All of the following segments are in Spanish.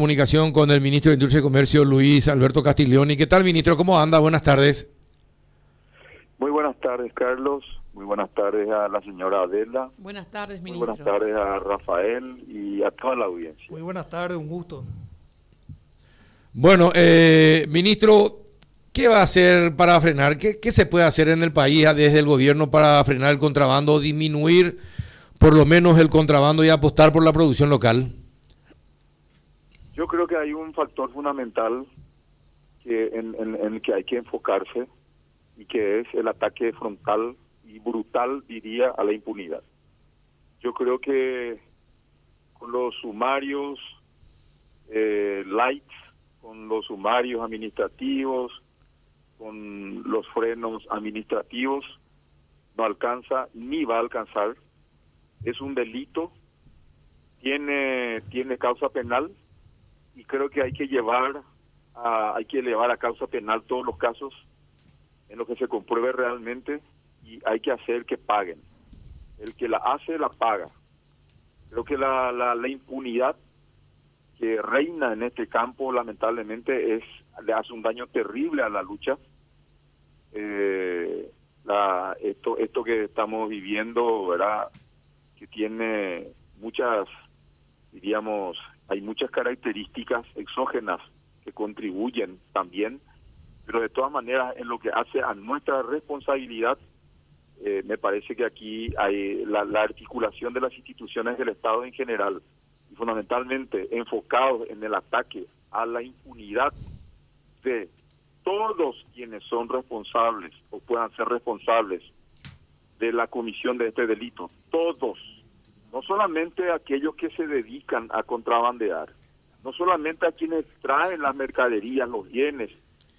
Comunicación con el ministro de Industria y Comercio, Luis Alberto Castiglioni. ¿Qué tal, ministro? ¿Cómo anda? Buenas tardes. Muy buenas tardes, Carlos. Muy buenas tardes a la señora Adela. Buenas tardes, ministro. Muy buenas tardes a Rafael y a toda la audiencia. Muy buenas tardes, un gusto. Bueno, eh, ministro, ¿qué va a hacer para frenar? ¿Qué, ¿Qué, se puede hacer en el país desde el gobierno para frenar el contrabando, disminuir por lo menos el contrabando y apostar por la producción local? Yo creo que hay un factor fundamental que en, el que hay que enfocarse y que es el ataque frontal y brutal, diría, a la impunidad. Yo creo que con los sumarios eh, light, con los sumarios administrativos, con los frenos administrativos, no alcanza ni va a alcanzar. Es un delito, tiene, tiene causa penal y creo que hay que llevar a, hay que llevar a causa penal todos los casos en los que se compruebe realmente y hay que hacer que paguen. El que la hace, la paga. Creo que la, la, la impunidad que reina en este campo, lamentablemente, es le hace un daño terrible a la lucha. Eh, la, esto, esto que estamos viviendo, ¿verdad? Que tiene muchas, diríamos, hay muchas características exógenas que contribuyen también, pero de todas maneras, en lo que hace a nuestra responsabilidad, eh, me parece que aquí hay la, la, articulación de las instituciones del Estado en general y fundamentalmente enfocados en el ataque a la impunidad de todos quienes son responsables o puedan ser responsables de la comisión de este delito, todos, no solamente aquellos que se dedican a contrabandear, no solamente a quienes traen las mercaderías, los bienes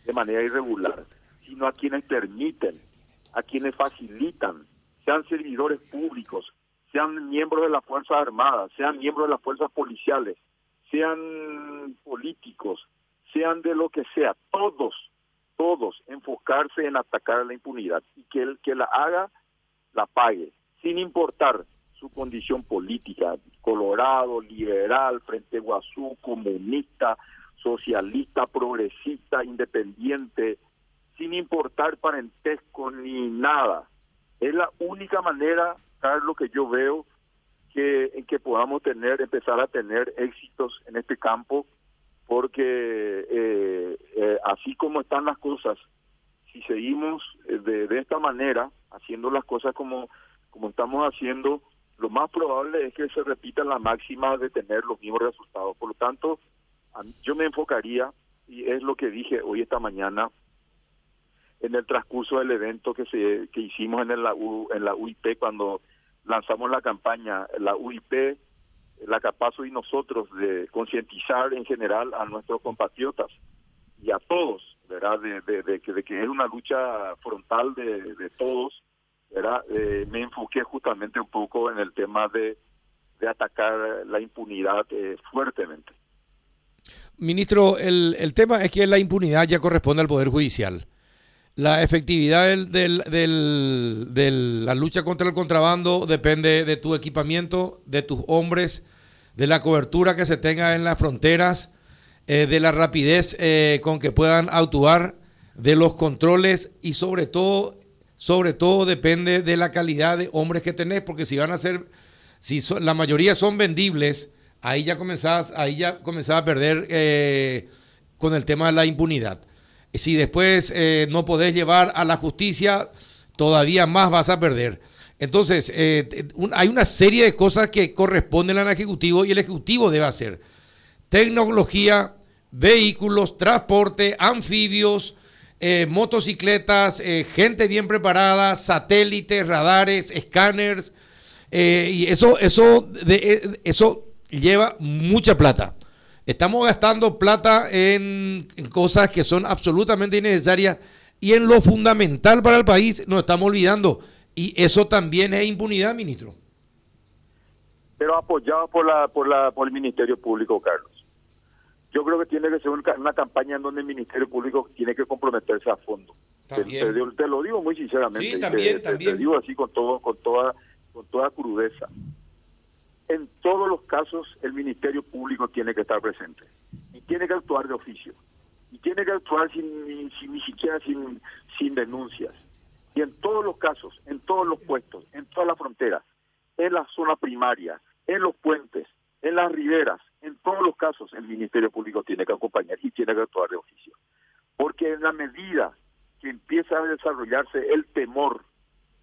de manera irregular, sino a quienes permiten a quienes facilitan, sean servidores públicos, sean miembros de las Fuerzas Armadas, sean miembros de las fuerzas policiales, sean políticos, sean de lo que sea, todos, todos enfocarse en atacar a la impunidad y que el que la haga, la pague, sin importar su condición política, colorado, liberal, frente Guazú, comunista, socialista, progresista, independiente, sin importar parentesco ni nada. Es la única manera, Carlos, que yo veo que en que podamos tener, empezar a tener éxitos en este campo, porque eh, eh, así como están las cosas, si seguimos de, de, esta manera, haciendo las cosas como, como estamos haciendo, lo más probable es que se repita la máxima de tener los mismos resultados. Por lo tanto, yo me enfocaría, y es lo que dije hoy esta mañana, en el transcurso del evento que se que hicimos en la UIP cuando lanzamos la campaña la UIP la Capazo y nosotros de concientizar en general a nuestros compatriotas y a todos verdad de, de, de, que, de que es una lucha frontal de todos eh, me enfoqué justamente un poco en el tema de, atacar la impunidad eh, fuertemente. Ministro el, tema es que la impunidad ya corresponde al poder judicial. La efectividad de la lucha contra el contrabando depende de tu equipamiento, de tus hombres, de la cobertura que se tenga en las fronteras, eh, de la rapidez con que puedan actuar, de los controles y sobre todo, sobre todo depende de la calidad de hombres que tenés, porque si van a ser, si la mayoría son vendibles, ahí ya comenzás, ahí ya comenzás a perder eh, con el tema de la impunidad. Si después eh, no podés llevar a la justicia, todavía más vas a perder. Entonces, eh, hay una serie de cosas que corresponden al Ejecutivo y el Ejecutivo debe hacer. Tecnología, vehículos, transporte, anfibios, eh, motocicletas, gente bien preparada, satélites, radares, escáneres. y eso, eso, de, eso lleva mucha plata. Estamos gastando plata en, en, cosas que son absolutamente innecesarias y en lo fundamental para el país nos estamos olvidando. Y eso también es impunidad, ministro. Pero apoyado por, la, por, la, por el Ministerio Público, Carlos. Yo creo que tiene que ser una, una campaña en donde el Ministerio Público tiene que comprometerse a fondo. Te, te, te, lo digo muy sinceramente. Sí, también, te, también. te, digo así con todo, con toda, con toda crudeza en todos los casos el Ministerio Público tiene que estar presente. y tiene que actuar de oficio. Y tiene que actuar sin, ni siquiera sin, sin denuncias. Y en todos los casos, en todos los puestos, en toda la frontera, en la zona primaria, en los puentes, en las riberas, en todos los casos el Ministerio Público tiene que acompañar y tiene que actuar de oficio. Porque en la medida que empieza a desarrollarse el temor,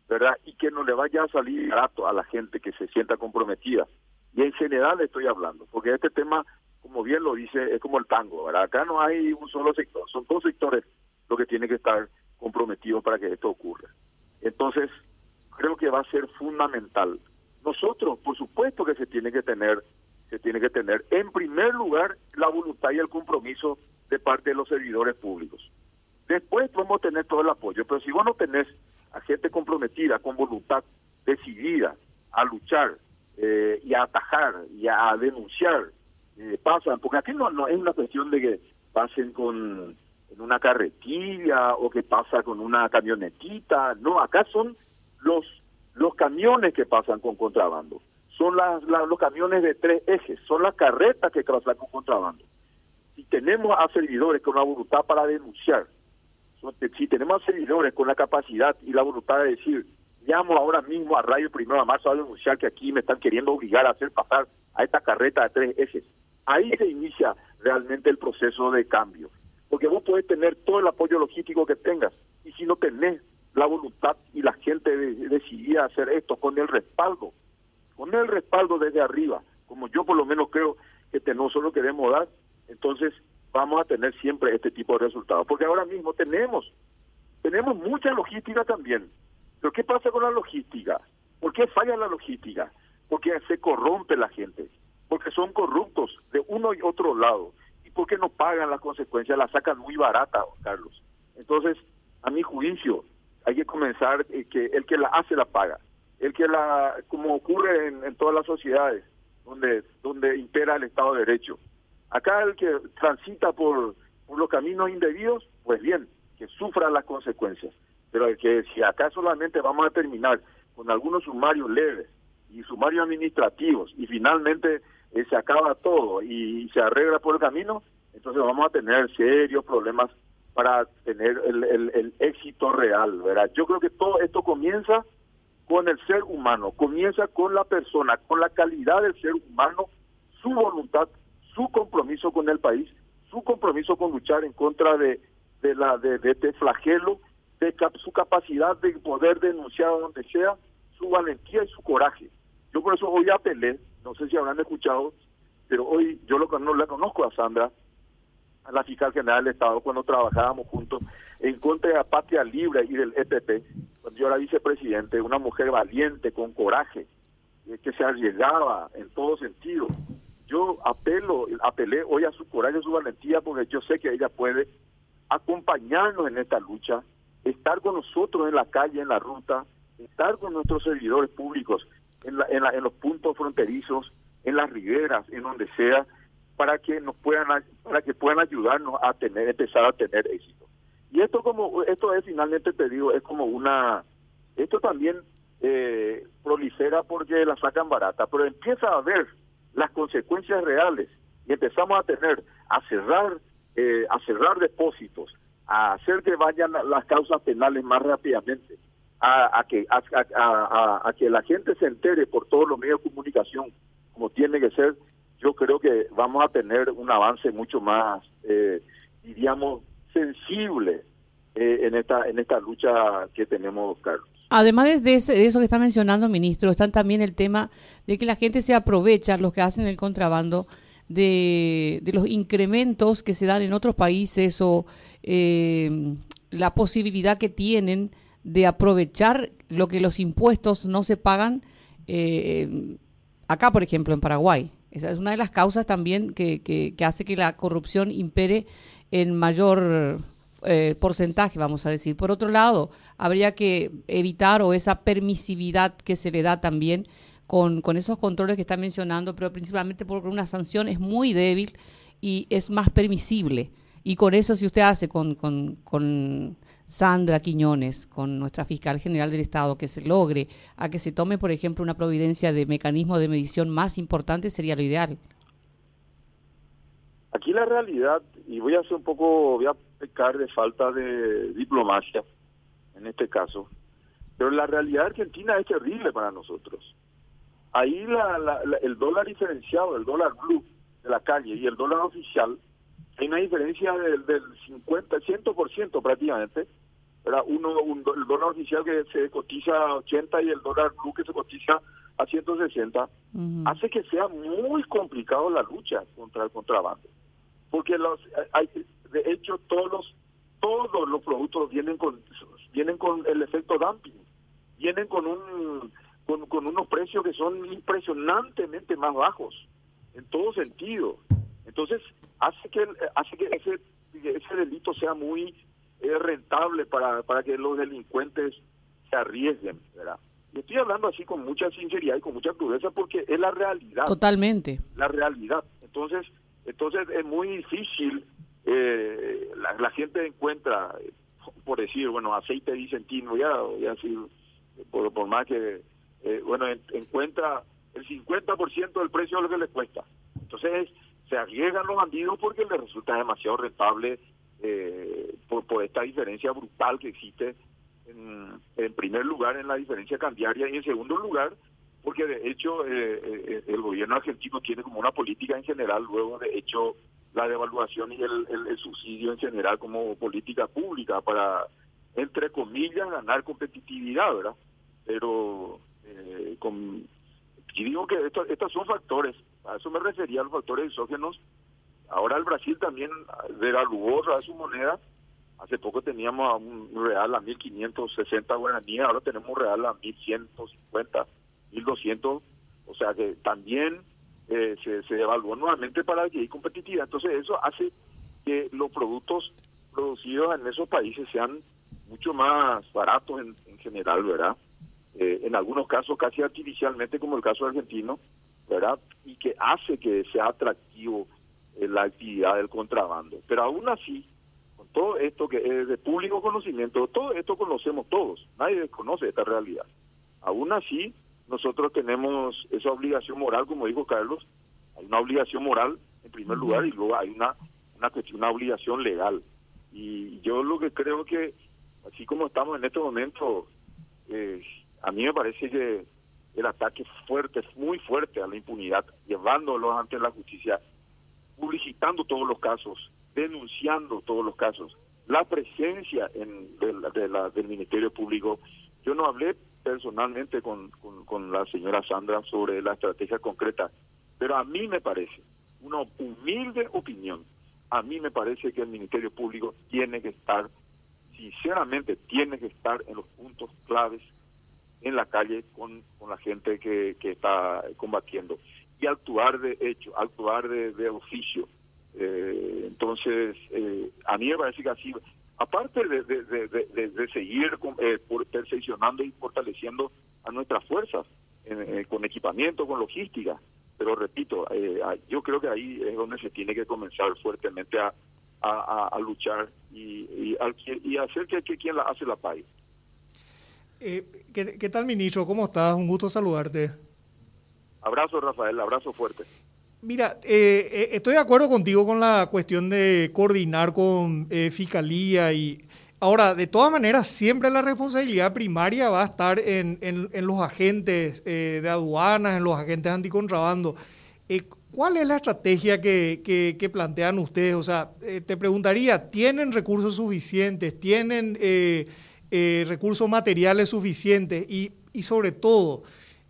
¿verdad? Y que no le vaya a salir barato a la gente que se sienta comprometida. Y en general estoy hablando, porque este tema, como bien lo dice, es como el tango, ¿verdad? Acá no hay un solo sector, son dos sectores los que tienen que estar comprometidos para que esto ocurra. Entonces, creo que va a ser fundamental. Nosotros, por supuesto que se tiene que tener, se tiene que tener, en primer lugar, la voluntad y el compromiso de parte de los servidores públicos. Después podemos tener todo el apoyo, pero si vos no tenés a gente comprometida, con voluntad decidida a luchar eh, y a atajar y a denunciar, eh, pasan, porque aquí no, no es una cuestión de que pasen con una carretilla o que pasa con una camionetita, no, acá son los los camiones que pasan con contrabando, son las, los camiones de tres ejes, son las carretas que con contrabando. Si tenemos a servidores con la voluntad para denunciar, si tenemos servidores con la capacidad y la voluntad de decir, llamo ahora mismo a Radio Primero de Marzo a denunciar que aquí me están queriendo obligar a hacer pasar a esta carreta de tres ejes. Ahí se inicia realmente el proceso de cambio. Porque vos podés tener todo el apoyo logístico que tengas y si no tenés la voluntad y la gente decidía hacer esto con el respaldo, con el respaldo desde arriba, como yo por lo menos creo que no solo queremos dar, entonces vamos a tener siempre este tipo de resultados. Porque ahora mismo tenemos, tenemos mucha logística también. Pero ¿qué pasa con la logística? ¿Por qué falla la logística? Porque se corrompe la gente, porque son corruptos de uno y otro lado, y porque no pagan las consecuencias, las sacan muy barata, Carlos. Entonces, a mi juicio, hay que comenzar eh, que el que la hace la paga. El que la, como ocurre en, en todas las sociedades, donde, donde impera el Estado de Derecho, Acá el que transita por, los caminos indebidos, pues bien, que sufra las consecuencias. Pero el que si acá solamente vamos a terminar con algunos sumarios leves y sumarios administrativos y finalmente eh, se acaba todo y, se arregla por el camino, entonces vamos a tener serios problemas para tener el, el, el éxito real, ¿verdad? Yo creo que todo esto comienza con el ser humano, comienza con la persona, con la calidad del ser humano, su voluntad su compromiso con el país, su compromiso con luchar en contra de, de, la, de, este flagelo, de su capacidad de poder denunciar donde sea, su valentía y su coraje. Yo por eso hoy apelé, no sé si habrán escuchado, pero hoy yo lo, no la conozco a Sandra, a la fiscal general del Estado, cuando trabajábamos juntos en contra de la patria libre y del EPP, yo era vicepresidente, una mujer valiente, con coraje, eh, que se arriesgaba en todo sentido, yo apelo, apelé hoy a su coraje, a su valentía, porque yo sé que ella puede acompañarnos en esta lucha, estar con nosotros en la calle, en la ruta, estar con nuestros servidores públicos en, en, los puntos fronterizos, en las riberas, en donde sea, para que nos puedan, para que puedan ayudarnos a tener, empezar a tener éxito. Y esto como, esto es finalmente te digo, es como una, esto también eh, prolifera porque la sacan barata, pero empieza a ver las consecuencias reales. Y empezamos a tener, a cerrar, eh, a cerrar depósitos, a hacer que vayan las causas penales más rápidamente, a, que a, que la gente se entere por todos los medios de comunicación como tiene que ser, yo creo que vamos a tener un avance mucho más, eh, diríamos, sensible eh, en esta en esta lucha que tenemos, Carlos. Además de, eso que está mencionando, ministro, están también el tema de que la gente se aprovecha, los que hacen el contrabando, de, los incrementos que se dan en otros países o eh, la posibilidad que tienen de aprovechar lo que los impuestos no se pagan eh, acá, por ejemplo, en Paraguay. Esa es una de las causas también que, que hace que la corrupción impere en mayor eh, porcentaje, vamos a decir. Por otro lado, habría que evitar o esa permisividad que se le da también con, con esos controles que está mencionando, pero principalmente porque una sanción es muy débil y es más permisible. Y con eso, si usted hace con, con, con, Sandra Quiñones, con nuestra fiscal general del Estado, que se logre a que se tome, por ejemplo, una providencia de mecanismo de medición más importante, sería lo ideal aquí la realidad, y voy a hacer un poco, voy a pecar de falta de diplomacia en este caso, pero la realidad argentina es terrible para nosotros. Ahí la, el dólar diferenciado, el dólar blue de la calle y el dólar oficial, hay una diferencia del, del 50, 100% prácticamente. Era uno, un, el dólar oficial que se cotiza a 80 y el dólar blue que se cotiza a 160, hace que sea muy complicado la lucha contra el contrabando. Porque los hay, de hecho todos los todos los productos vienen con vienen con el efecto dumping, vienen con un con, con unos precios que son impresionantemente más bajos en todo sentido. Entonces hace que hace que ese ese delito sea muy eh, rentable para para que los delincuentes se arriesguen, ¿verdad? Y estoy hablando así con mucha sinceridad y con mucha crudeza porque es la realidad. Totalmente. La realidad. Entonces, entonces es muy difícil. Eh, la, gente encuentra, por decir, bueno, aceite vicentino, ya, ya así, por, por más que, eh, bueno, encuentra el 50% del precio de lo que le cuesta. Entonces, se arriesgan los bandidos porque les resulta demasiado rentable eh, por, por esta diferencia brutal que existe en, primer lugar en la diferencia cambiaria y en segundo lugar porque de hecho eh, eh, el gobierno argentino tiene como una política en general luego de hecho la devaluación y el, subsidio en general como política pública para entre comillas ganar competitividad verdad pero eh, con digo que estos son factores a eso me refería a los factores exógenos. Ahora el Brasil también devaluó a su moneda Hace poco teníamos un real a 1.560 guaraníes, ahora tenemos un real a 1.150, 1.200, o sea que también eh, se, se nuevamente para que competitividad. Entonces eso hace que los productos producidos en esos países sean mucho más baratos en, general, ¿verdad? Eh, en algunos casos casi artificialmente, como el caso argentino, ¿verdad? Y que hace que sea atractivo eh, la actividad del contrabando. Pero aún así, todo esto que es de público conocimiento, todo esto conocemos todos, nadie desconoce esta realidad. Aún así, nosotros tenemos esa obligación moral, como dijo Carlos, hay una obligación moral en primer lugar y luego hay una una cuestión, una obligación legal. Y yo lo que creo que, así como estamos en este momento, eh, a mí me parece que el ataque fuerte, muy fuerte a la impunidad, llevándolos ante la justicia, publicitando todos los casos, denunciando todos los casos. La presencia en, del Ministerio Público, yo no hablé personalmente con, con, la señora Sandra sobre la estrategia concreta, pero a mí me parece, una humilde opinión, a mí me parece que el Ministerio Público tiene que estar, sinceramente, tiene que estar en los puntos claves en la calle con, con la gente que, que está combatiendo y actuar de hecho, actuar de, oficio, eh, entonces, eh, a mí me parece que así, aparte de, de, seguir eh, perfeccionando y fortaleciendo a nuestras fuerzas eh, con equipamiento, con logística, pero repito, yo creo que ahí es donde se tiene que comenzar fuertemente a, a, luchar y, y, hacer que, quien la hace la pague. ¿qué, ¿Qué tal, ministro? ¿Cómo estás? Un gusto saludarte. Abrazo, Rafael, abrazo fuerte. Mira, eh, eh, estoy de acuerdo contigo con la cuestión de coordinar con eh, Fiscalía y... Ahora, de todas maneras, siempre la responsabilidad primaria va a estar en, los agentes de aduanas, en los agentes anticontrabando. ¿Cuál es la estrategia que, plantean ustedes? O sea, te preguntaría, ¿tienen recursos suficientes? ¿Tienen recursos materiales suficientes? Y, y sobre todo,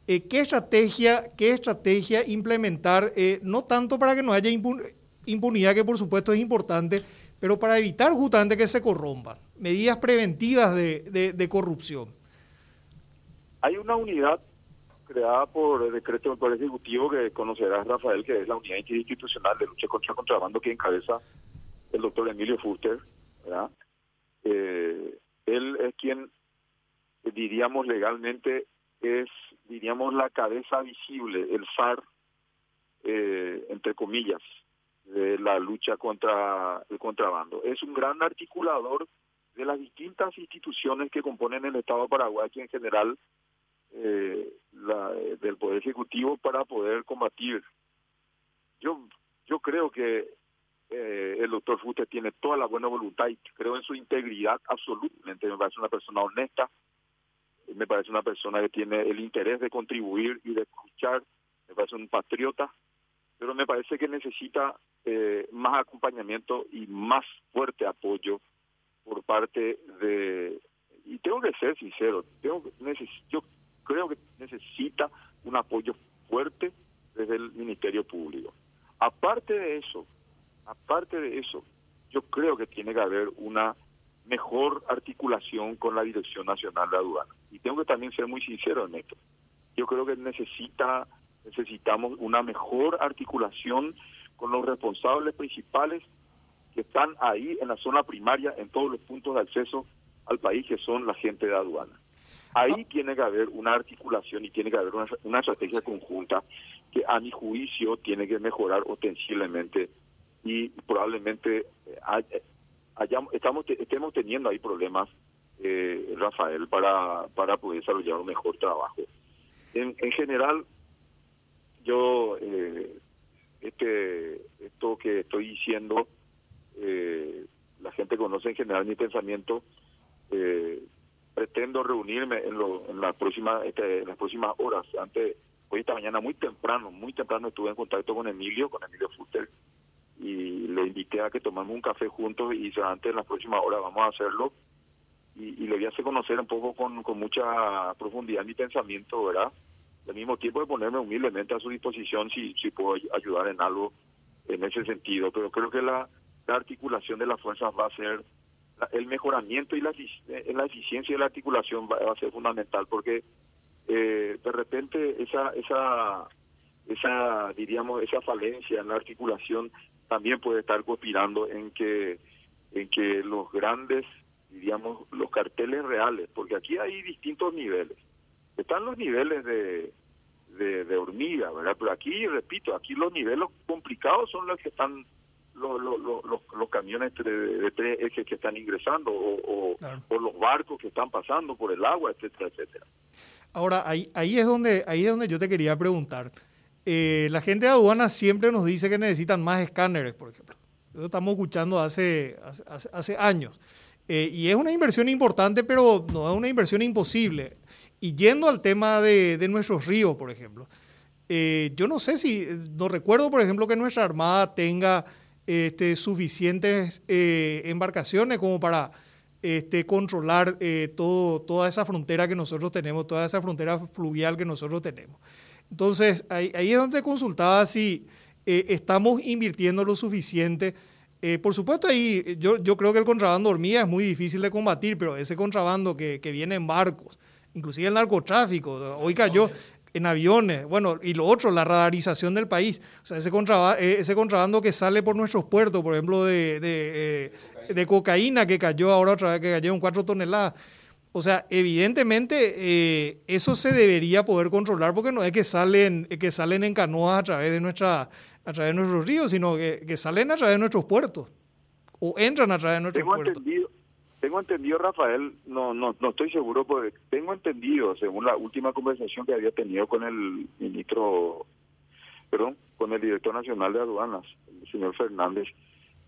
eh, ¿qué, estrategia, ¿qué estrategia implementar, eh, no tanto para que no haya impunidad, que por supuesto es importante, pero para evitar justamente que se corrompan? Medidas preventivas de, corrupción. Hay una unidad creada por el decreto del Poder Ejecutivo que conocerás, Rafael, que es la unidad institucional de lucha contra el contrabando que encabeza el doctor Emilio Fuster. Eh, él es quien, diríamos legalmente, es, diríamos, la cabeza visible, el FAR, eh, entre comillas, de la lucha contra el contrabando. Es un gran articulador de las distintas instituciones que componen el Estado Paraguay y en general eh, del Poder Ejecutivo para poder combatir. Yo, yo creo que eh, el doctor Fute tiene toda la buena voluntad y creo en su integridad absolutamente. Me parece una persona honesta, me parece una persona que tiene el interés de contribuir y de escuchar, me parece un patriota, pero me parece que necesita eh, más acompañamiento y más fuerte apoyo por parte de... Y tengo que ser sincero, yo creo que necesita un apoyo fuerte desde el Ministerio Público. Aparte de eso, aparte de eso, yo creo que tiene que haber una mejor articulación con la Dirección Nacional de Aduanas. Y tengo que también ser muy sincero en esto. Yo creo que necesita necesitamos una mejor articulación con los responsables principales que están ahí en la zona primaria, en todos los puntos de acceso al país, que son la gente de aduana. Ahí ah. tiene que haber una articulación y tiene que haber una, estrategia conjunta que a mi juicio tiene que mejorar ostensiblemente y probablemente eh, estamos, estemos teniendo ahí problemas, eh, Rafael, para, para poder desarrollar un mejor trabajo. En, en general, yo, eh, este, esto que estoy diciendo, eh, la gente conoce en general mi pensamiento, eh, pretendo reunirme en, lo, en este, en las próximas horas antes hoy esta mañana muy temprano muy temprano estuve en contacto con Emilio con Emilio Fuster y le invité a que tomemos un café juntos y antes en las próximas horas vamos a hacerlo y, le voy a hacer conocer un poco con, con mucha profundidad mi pensamiento verdad al mismo tiempo de ponerme humildemente a su disposición si si puedo ayudar en algo en ese sentido pero creo que la, la articulación de las fuerzas va a ser el mejoramiento y la, eh, la eficiencia de la articulación va, a ser fundamental porque eh, de repente esa esa esa diríamos esa falencia en la articulación también puede estar conspirando en que en que los grandes diríamos los carteles reales porque aquí hay distintos niveles están los niveles de, de, hormiga verdad pero aquí repito aquí los niveles complicados son los que están los, los, los, los camiones de, tres ejes que están ingresando o, o, los barcos que están pasando por el agua, etcétera, etcétera. Ahora, ahí, ahí, es, donde, ahí es donde yo te quería preguntar. Eh, la gente de aduana siempre nos dice que necesitan más escáneres, por ejemplo. Eso estamos escuchando hace, hace, hace años. Eh, y es una inversión importante, pero no es una inversión imposible. Y yendo al tema de, de nuestros ríos, por ejemplo, eh, yo no sé si, no recuerdo, por ejemplo, que nuestra Armada tenga este, suficientes eh, embarcaciones como para este, controlar todo, toda esa frontera que nosotros tenemos, toda esa frontera fluvial que nosotros tenemos. Entonces, ahí, es donde consultaba si estamos invirtiendo lo suficiente. Por supuesto, ahí yo, yo creo que el contrabando hormiga es muy difícil de combatir, pero ese contrabando que, que viene en barcos, inclusive el narcotráfico, hoy cayó, en aviones, bueno, y lo otro, la radarización del país, o sea, ese, contrabando, eh, ese contrabando que sale por nuestros puertos, por ejemplo, de, de, eh, cocaína que cayó ahora otra vez, que cayó en cuatro toneladas. O sea, evidentemente eh, eso se debería poder controlar porque no es que salen, que salen en canoas a través de, nuestra, a través de nuestros ríos, sino que, que salen a través de nuestros puertos o entran a través de nuestros puertos. Tengo entendido, Rafael, no, no, no estoy seguro, porque tengo entendido, según la última conversación que había tenido con el ministro, perdón, con el director nacional de aduanas, el señor Fernández,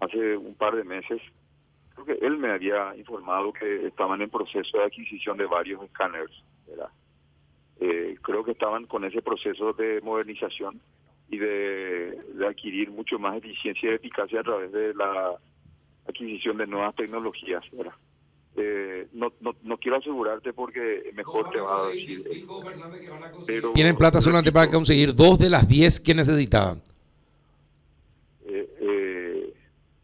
hace un par de meses, creo que él me había informado que estaban en proceso de adquisición de varios escáneres, eh, creo que estaban con ese proceso de modernización y de, de adquirir mucho más eficiencia y eficacia a través de la adquisición de nuevas tecnologías. Eh, no, no, no, quiero asegurarte porque mejor te va a decir. Tienen plata solamente para conseguir dos de las diez que necesitaban. Eh, eh,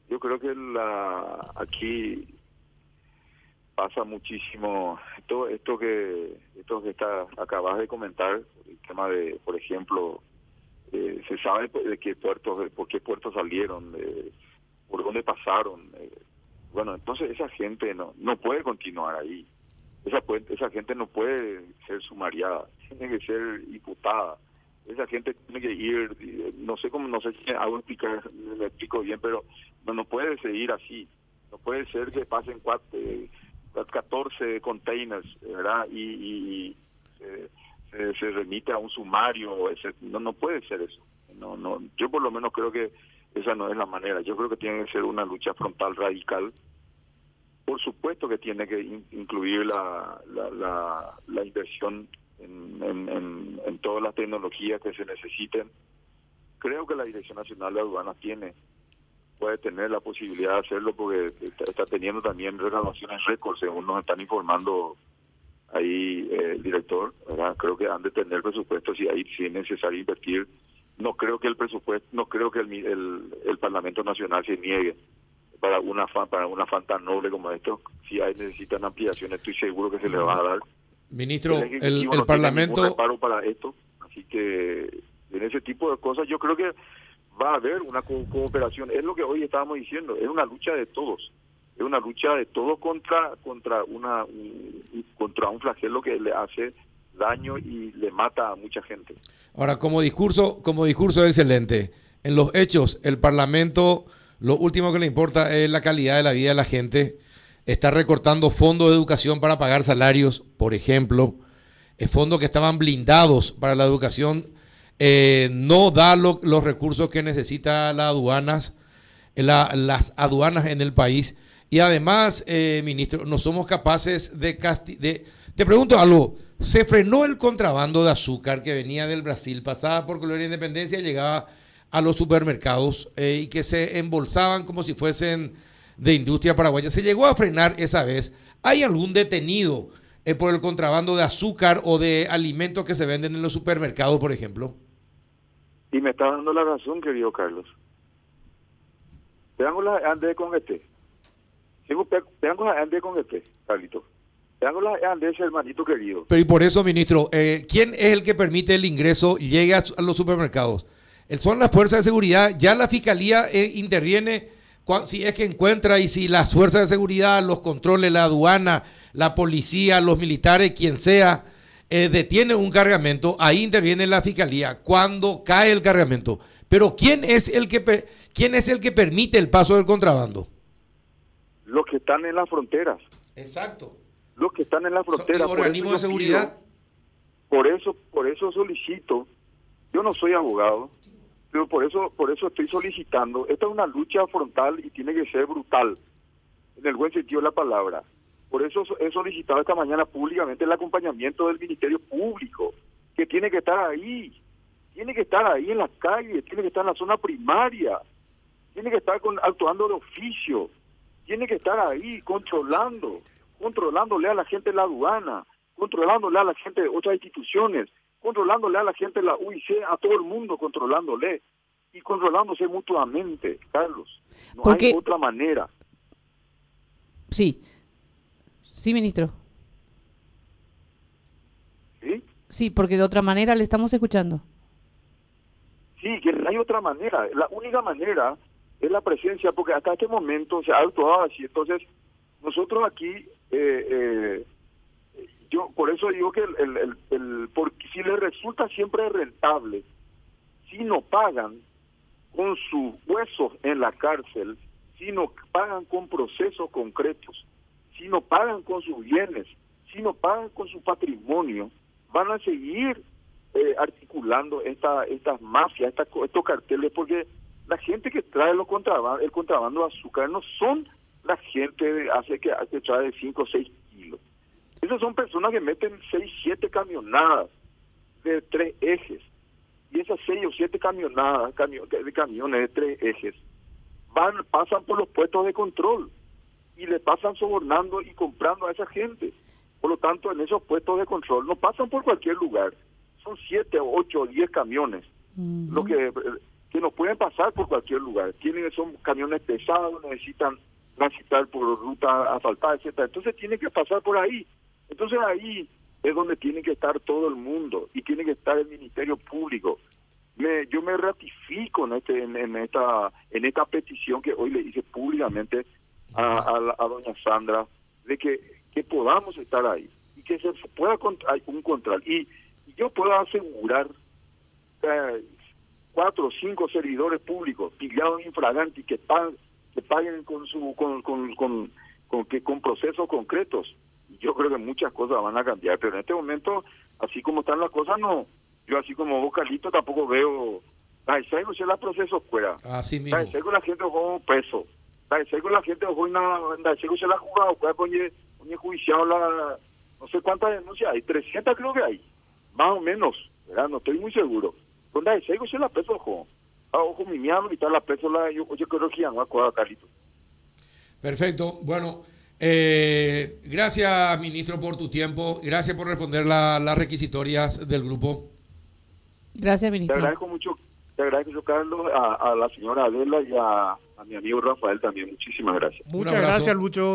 yo creo que la aquí pasa muchísimo esto esto que esto que está acabas de comentar el tema de por ejemplo se sabe de qué puertos por qué puertos salieron de, por dónde pasaron. Eh, bueno, entonces esa gente no no puede continuar ahí. Esa, esa gente no puede ser sumariada, tiene que ser imputada. Esa gente tiene que ir, no sé cómo, no sé si hago explicar, me explico bien, pero no, no puede seguir así. No puede ser que pasen cuatro, 14 containers, ¿verdad? Y, y, se, remite a un sumario, ese, no, no puede ser eso. No, no, yo por lo menos creo que esa no es la manera. Yo creo que tiene que ser una lucha frontal radical. Por supuesto que tiene que incluir la, la, la, inversión en, en, en, todas las tecnologías que se necesiten. Creo que la Dirección Nacional de Aduanas tiene puede tener la posibilidad de hacerlo porque está, teniendo también renovaciones récord, según nos están informando ahí eh, el director. Creo que han de tener presupuesto si ahí si es necesario invertir no creo que el presupuesto, no creo que el, el, Parlamento Nacional se niegue para una fan, para una fan tan noble como esto. Si hay necesitan ampliaciones, estoy seguro que se le va a dar. Ministro, el, el, Parlamento para esto, así que en ese tipo de cosas yo creo que va a haber una cooperación. Es lo que hoy estábamos diciendo, es una lucha de todos. Es una lucha de todos contra contra una contra un flagelo que le hace daño y le mata a mucha gente. Ahora, como discurso, como discurso excelente. En los hechos, el Parlamento, lo último que le importa es la calidad de la vida de la gente. Está recortando fondos de educación para pagar salarios, por ejemplo. Fondos que estaban blindados para la educación. Eh, no da los recursos que necesita las aduanas, las aduanas en el país. Y además, eh, ministro, no somos capaces de, de... Te pregunto algo. Se frenó el contrabando de azúcar que venía del Brasil, pasaba por Colonia Independencia y llegaba a los supermercados eh, y que se embolsaban como si fuesen de industria paraguaya. Se llegó a frenar esa vez. ¿Hay algún detenido eh, por el contrabando de azúcar o de alimentos que se venden en los supermercados, por ejemplo? Y me está dando la razón, querido Carlos. Veamos la ande con este. Con este, hermanito querido. Pero y por eso, ministro, eh, ¿quién es el que permite el ingreso y llegue a, los supermercados? Son las fuerzas de seguridad. Ya la fiscalía eh, interviene si es que encuentra y si las fuerzas de seguridad, los controles, la aduana, la policía, los militares, quien sea, eh, detiene un cargamento, ahí interviene la fiscalía cuando cae el cargamento. Pero ¿quién es el que quién es el que permite el paso del contrabando? Los que están en las fronteras. Exacto los que están en la frontera. por eso de seguridad? por eso, por eso solicito, yo no soy abogado, pero por eso, por eso estoy solicitando, esta es una lucha frontal y tiene que ser brutal, en el buen sentido de la palabra. Por eso he solicitado esta mañana públicamente el acompañamiento del Ministerio Público, que tiene que estar ahí, tiene que estar ahí en las calles, tiene que estar en la zona primaria, tiene que estar con, actuando de oficio, tiene que estar ahí controlando controlándole a la gente de la aduana, controlándole a la gente de otras instituciones, controlándole a la gente de la UIC, a todo el mundo controlándole y controlándose mutuamente, Carlos. No hay otra manera. Sí. Sí, ministro. ¿Sí? Sí, porque de otra manera le estamos escuchando. Sí, que no hay otra manera. La única manera es la presencia, porque hasta este momento se ha actuado así. Entonces, nosotros aquí, eh, eh, yo por eso digo que el, el, el, porque si les resulta siempre rentable, si no pagan con sus huesos en la cárcel, si no pagan con procesos concretos, si no pagan con sus bienes, si no pagan con su patrimonio, van a seguir eh, articulando esta, estas mafias, estos carteles, porque la gente que trae los contrabando, el contrabando de azúcar no son la gente hace que, hace trae 5 o 6 kilos. Esas son personas que meten 6, 7 camionadas de tres ejes. Y esas 6 o 7 camionadas de camiones de tres ejes van pasan por los puestos de control y le pasan sobornando y comprando a esa gente. Por lo tanto, en esos puestos de control no pasan por cualquier lugar. Son 7, 8 o 10 camiones. Lo que que no pueden pasar por cualquier lugar. Tienen son camiones pesados, necesitan transitar por ruta asfaltada, etcétera. Entonces tiene que pasar por ahí. Entonces ahí es donde tiene que estar todo el mundo y tiene que estar el Ministerio Público. Me, yo me ratifico en, este, en, esta en esta petición que hoy le hice públicamente a, a, doña Sandra de que, que podamos estar ahí y que se pueda hay un control. Y, yo puedo asegurar eh, cuatro o cinco servidores públicos pillados infraganti que están que paguen con su con, con, con, con, que, con procesos concretos. Yo creo que muchas cosas van a cambiar, pero en este momento, así como están las cosas, no. Yo así como vos, Carlito, tampoco veo Dai sego se la proceso fuera. Así mismo. Dai sego la gente jugó preso. Dai sego la gente jugó na dai sego se la jugado, coñe coñe judicial la no sé cuántas denuncias hay, 300 creo que hay. Más o menos, ¿verdad? No estoy muy seguro. Preso jugó. Ah, ojo mi miedo y tal la la yo yo creo que ya no acuerdo Carlito. Perfecto. Bueno, eh, gracias, ministro, por tu tiempo. Gracias por responder la- las requisitorias del grupo. Gracias, Te ministro. agradezco mucho, te agradezco Carlos, a, a la señora Adela y a, a mi amigo Rafael también. Muchísimas gracias. Muchas gracias, Lucho.